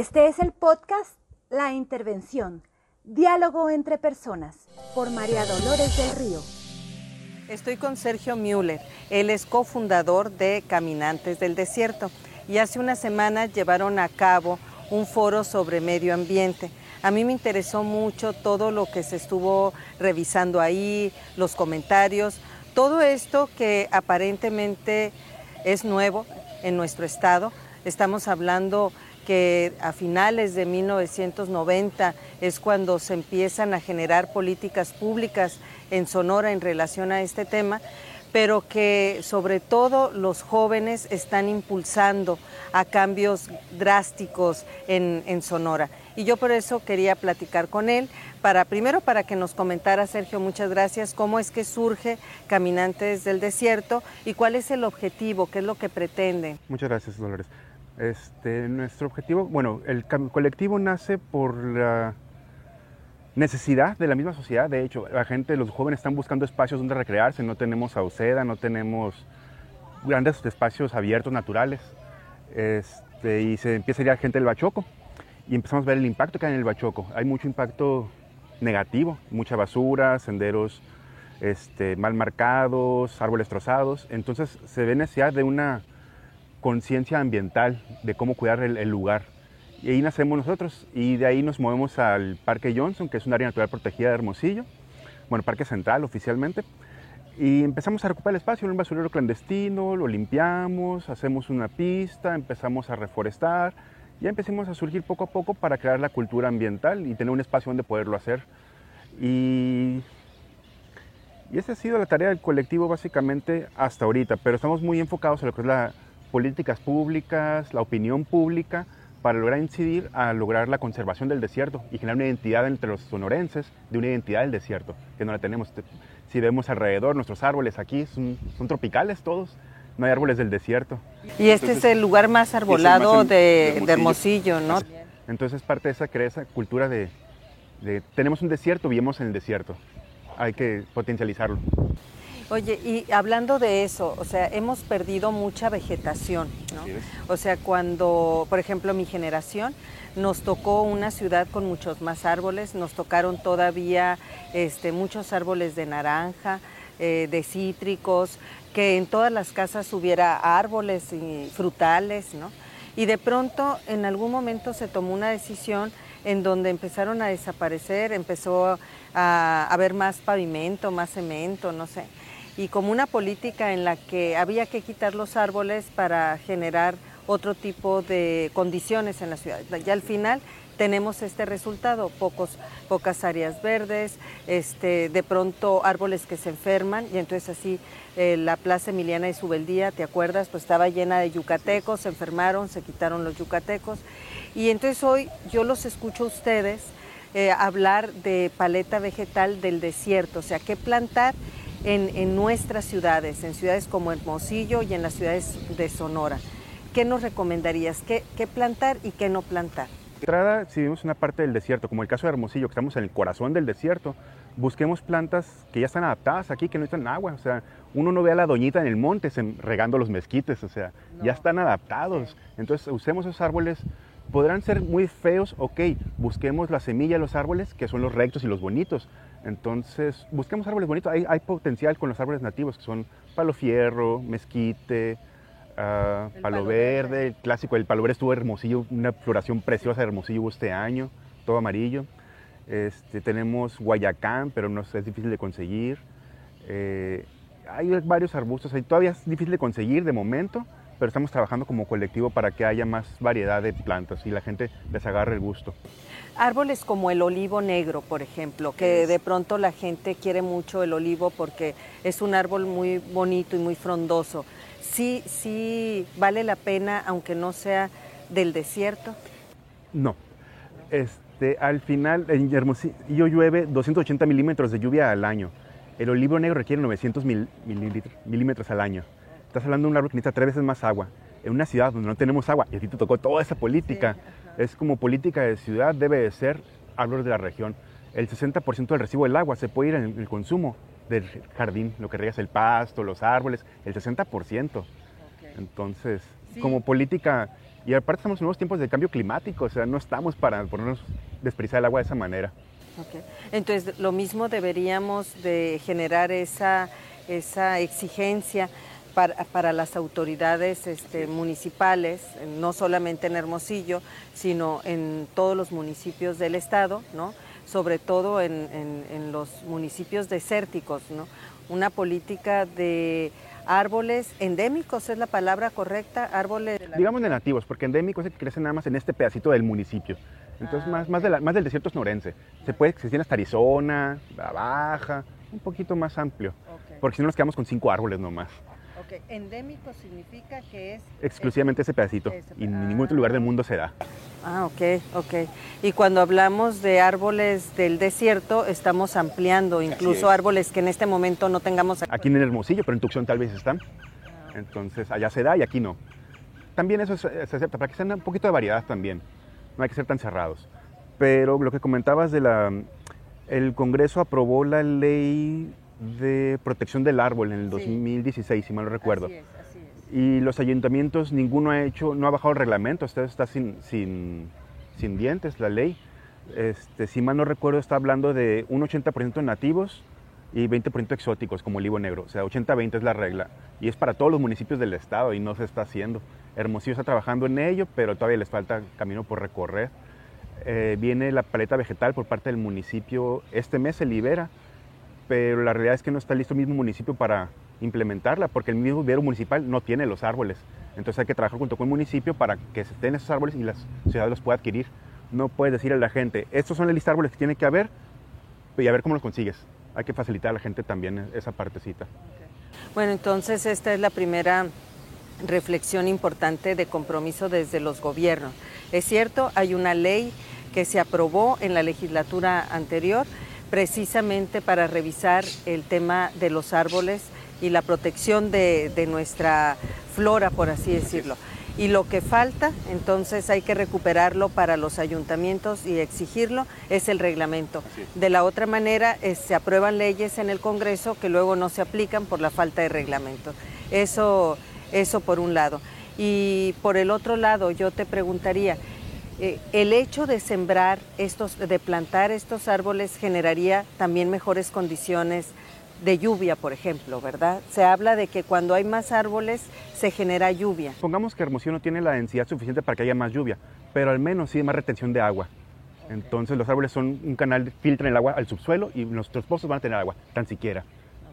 Este es el podcast La Intervención, Diálogo entre Personas, por María Dolores del Río. Estoy con Sergio Müller, él es cofundador de Caminantes del Desierto y hace una semana llevaron a cabo un foro sobre medio ambiente. A mí me interesó mucho todo lo que se estuvo revisando ahí, los comentarios, todo esto que aparentemente es nuevo en nuestro estado. Estamos hablando que a finales de 1990 es cuando se empiezan a generar políticas públicas en Sonora en relación a este tema, pero que sobre todo los jóvenes están impulsando a cambios drásticos en, en Sonora. Y yo por eso quería platicar con él, para primero para que nos comentara, Sergio, muchas gracias, cómo es que surge Caminantes del Desierto y cuál es el objetivo, qué es lo que pretende. Muchas gracias, Dolores. Este, nuestro objetivo, bueno, el colectivo nace por la necesidad de la misma sociedad. De hecho, la gente, los jóvenes están buscando espacios donde recrearse. No tenemos Sauceda, no tenemos grandes espacios abiertos, naturales. Este, y se empieza a ir a gente del Bachoco. Y empezamos a ver el impacto que hay en el Bachoco. Hay mucho impacto negativo, mucha basura, senderos este, mal marcados, árboles trozados. Entonces se ve necesidad de una conciencia ambiental de cómo cuidar el, lugar. Y ahí nacemos nosotros y de ahí nos movemos al Parque Johnson, que es un área natural protegida de Hermosillo, bueno, Parque Central oficialmente, y empezamos a recuperar el espacio, en un basurero clandestino, lo limpiamos, hacemos una pista, empezamos a reforestar, ya empecemos a surgir poco a poco para crear la cultura ambiental y tener un espacio donde poderlo hacer. Y, y esa ha sido la tarea del colectivo básicamente hasta ahorita, pero estamos muy enfocados en lo que es la políticas públicas, la opinión pública, para lograr incidir a lograr la conservación del desierto y generar una identidad entre los sonorenses de una identidad del desierto, que no la tenemos. Si vemos alrededor, nuestros árboles aquí son, tropicales todos, no hay árboles del desierto. Y este es el lugar más arbolado de, Hermosillo, ¿no? Entonces es parte de esa, esa cultura de, de tenemos un desierto, vivimos en el desierto, hay que potencializarlo. Oye, y hablando de eso, o sea, hemos perdido mucha vegetación, ¿no? O sea, cuando, por ejemplo, mi generación nos tocó una ciudad con muchos más árboles, nos tocaron todavía este, muchos árboles de naranja, eh, de cítricos, que en todas las casas hubiera árboles y frutales, ¿no? Y de pronto, en algún momento se tomó una decisión en donde empezaron a desaparecer, empezó a haber más pavimento, más cemento, no sé y como una política en la que había que quitar los árboles para generar otro tipo de condiciones en la ciudad. Ya al final tenemos este resultado, pocos, pocas áreas verdes, este, de pronto árboles que se enferman y entonces así eh, la Plaza Emiliana de Subeldía, ¿te acuerdas? Pues estaba llena de yucatecos, se enfermaron, se quitaron los yucatecos y entonces hoy yo los escucho a ustedes eh, hablar de paleta vegetal del desierto, o sea, qué plantar en, nuestras ciudades, en ciudades como Hermosillo y en las ciudades de Sonora. ¿Qué nos recomendarías? ¿Qué, plantar y qué no plantar? entrada, si vivimos una parte del desierto, como el caso de Hermosillo, que estamos en el corazón del desierto, busquemos plantas que ya están adaptadas aquí, que no necesitan agua. O sea, uno no ve a la doñita en el monte regando los mezquites, o sea, ya están adaptados. Entonces, usemos esos árboles. Podrán ser muy feos, ok, busquemos la semilla de los árboles, que son los rectos y los bonitos, entonces, busquemos árboles bonitos. Hay, potencial con los árboles nativos, que son palo fierro, mezquite, ah, palo, verde, el clásico. El palo verde estuvo hermosillo, una floración preciosa de hermosillo este año, todo amarillo. Este, tenemos guayacán, pero no es difícil de conseguir. Eh, hay varios arbustos, todavía es difícil de conseguir de momento, pero estamos trabajando como colectivo para que haya más variedad de plantas y la gente les agarre el gusto. Árboles como el olivo negro, por ejemplo, que de pronto la gente quiere mucho el olivo porque es un árbol muy bonito y muy frondoso. Sí, sí vale la pena, aunque no sea del desierto. No. Este, al final, en Hermosillo llueve 280 milímetros de lluvia al año. El olivo negro requiere 900 milímetros al año. Estás hablando de un árbol que necesita tres veces más agua. En una ciudad donde no tenemos agua, y a ti te tocó toda esa política es como política de ciudad, debe de ser árboles de la región. El 60% del recibo del agua se puede ir en el consumo del jardín, lo que riegas el pasto, los árboles, el 60%. Entonces, como política Y aparte estamos en nuevos tiempos de cambio climático, o sea, no estamos para ponernos desperdiciar el agua de esa manera. Entonces, lo mismo deberíamos de generar esa, esa exigencia para, para, las autoridades este, municipales, no solamente en Hermosillo, sino en todos los municipios del estado, ¿no? sobre todo en, en, en los municipios desérticos, ¿no? una política de árboles endémicos, es la palabra correcta, árboles... De Digamos de nativos, porque endémicos es que crecen nada más en este pedacito del municipio. Entonces, ah, más, más, de la, más, del desierto sonorense. Se puede existir hasta Arizona, la Baja, un poquito más amplio. Okay. Porque si no nos quedamos con cinco árboles nomás. Ok, endémico significa que es... Exclusivamente ese, pedacito. Ese, y en ningún otro lugar del mundo se da. Ah, ok, ok. Y cuando hablamos de árboles del desierto, estamos ampliando incluso árboles que en este momento no tengamos... Aquí en el Hermosillo, pero en Tucson tal vez están. Entonces, allá se da y aquí no. También eso se acepta, para que sea un poquito de variedad también. No hay que ser tan cerrados. Pero lo que comentabas de la... El Congreso aprobó la ley de protección del árbol en el 2016, sí. si mal no recuerdo. Así es, así es. Y los ayuntamientos, ninguno ha hecho, no ha bajado el reglamento, está, está sin, sin, sin, dientes la ley. Este, si mal no recuerdo, está hablando de un 80% nativos y 20% exóticos, como el olivo negro. O sea, 80-20 es la regla. Y es para todos los municipios del estado y no se está haciendo. Hermosillo está trabajando en ello, pero todavía les falta camino por recorrer. Eh, viene la paleta vegetal por parte del municipio. Este mes se libera pero la realidad es que no está listo el mismo municipio para implementarla, porque el mismo vivero municipal no tiene los árboles. Entonces hay que trabajar junto con el municipio para que se estén esos árboles y las ciudades los pueda adquirir. No puedes decir a la gente, estos son la lista de árboles que tiene que haber y a ver cómo los consigues. Hay que facilitar a la gente también esa partecita. Bueno, entonces esta es la primera reflexión importante de compromiso desde los gobiernos. Es cierto, hay una ley que se aprobó en la legislatura anterior precisamente para revisar el tema de los árboles y la protección de, de, nuestra flora, por así decirlo. Y lo que falta, entonces hay que recuperarlo para los ayuntamientos y exigirlo, es el reglamento. De la otra manera, es, se aprueban leyes en el Congreso que luego no se aplican por la falta de reglamento. Eso, eso por un lado. Y por el otro lado, yo te preguntaría, eh, el hecho de sembrar estos, de plantar estos árboles generaría también mejores condiciones de lluvia, por ejemplo, ¿verdad? Se habla de que cuando hay más árboles se genera lluvia. Pongamos que Hermosillo no tiene la densidad suficiente para que haya más lluvia, pero al menos sí hay más retención de agua. Okay. Entonces los árboles son un canal, filtran el agua al subsuelo y nuestros pozos van a tener agua, tan siquiera.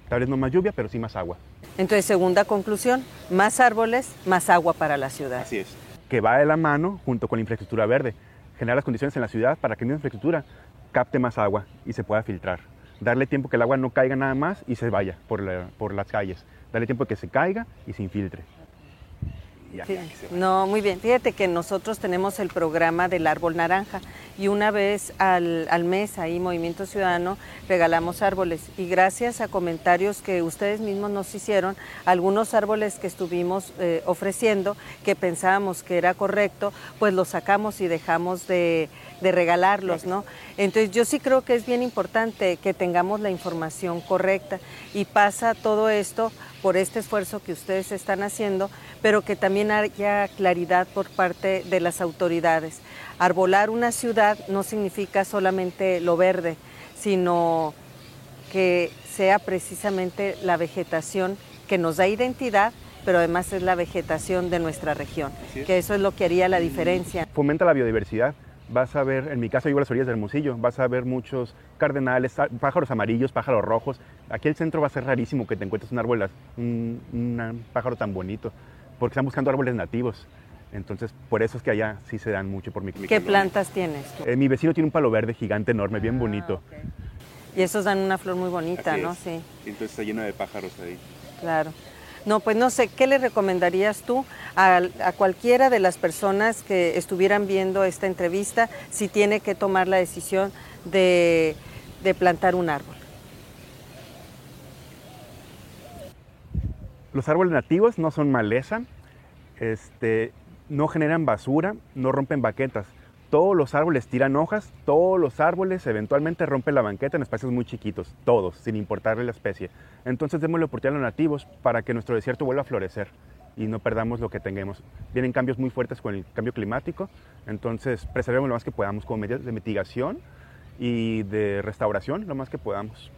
Tal vez no más lluvia, pero sí más agua. Entonces, segunda conclusión, más árboles, más agua para la ciudad. Así es que va de la mano junto con la infraestructura verde. Generar las condiciones en la ciudad para que la infraestructura capte más agua y se pueda filtrar. Darle tiempo que el agua no caiga nada más y se vaya por, por las calles. Darle tiempo que se caiga y se infiltre. Sí. No, muy bien. Fíjate que nosotros tenemos el programa del árbol naranja y una vez al, al, mes ahí Movimiento Ciudadano regalamos árboles y gracias a comentarios que ustedes mismos nos hicieron, algunos árboles que estuvimos eh, ofreciendo que pensábamos que era correcto, pues los sacamos y dejamos de, de regalarlos, ¿no? Entonces yo sí creo que es bien importante que tengamos la información correcta y pasa todo esto por este esfuerzo que ustedes están haciendo, pero que también haya claridad por parte de las autoridades. Arbolar una ciudad no significa solamente lo verde, sino que sea precisamente la vegetación que nos da identidad, pero además es la vegetación de nuestra región, que eso es lo que haría la diferencia. Fomenta la biodiversidad. Vas a ver, en mi caso vivo a las orillas del Hermosillo, vas a ver muchos cardenales, pájaros amarillos, pájaros rojos. Aquí el centro va a ser rarísimo que te encuentres un árbol, un, un pájaro tan bonito, porque están buscando árboles nativos. Entonces, por eso es que allá sí se dan mucho por mi ¿Qué plantas tienes? Eh, mi vecino tiene un palo verde gigante, enorme, bien ah, bonito. Okay. Y esos dan una flor muy bonita, Así ¿no? Es. Sí. Entonces está lleno de pájaros ahí. Claro. No, pues no sé, ¿qué le recomendarías tú a, cualquiera de las personas que estuvieran viendo esta entrevista si tiene que tomar la decisión de, de plantar un árbol? Los árboles nativos no son maleza, este, no generan basura, no rompen baquetas. Todos los árboles tiran hojas, todos los árboles eventualmente rompen la banqueta en espacios muy chiquitos, todos, sin importarle la especie. Entonces démosle oportunidad a los nativos para que nuestro desierto vuelva a florecer y no perdamos lo que tengamos. Vienen cambios muy fuertes con el cambio climático, entonces preservemos lo más que podamos como medidas de mitigación y de restauración lo más que podamos.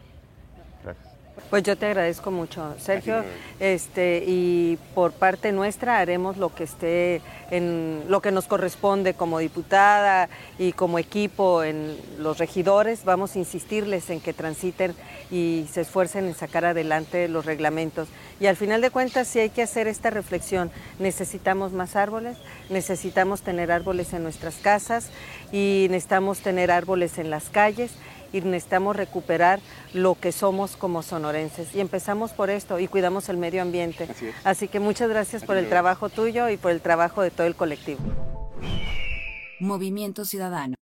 Gracias. Pues yo te agradezco mucho, Sergio, este, y por parte nuestra haremos lo que esté en lo que nos corresponde como diputada y como equipo en los regidores. Vamos a insistirles en que transiten y se esfuercen en sacar adelante los reglamentos. Y al final de cuentas, si hay que hacer esta reflexión, necesitamos más árboles, necesitamos tener árboles en nuestras casas y necesitamos tener árboles en las calles y necesitamos recuperar lo que somos como sonorenses. Y empezamos por esto y cuidamos el medio ambiente. Así, que muchas gracias por el trabajo tuyo y por el trabajo de todo el colectivo. Movimiento Ciudadano.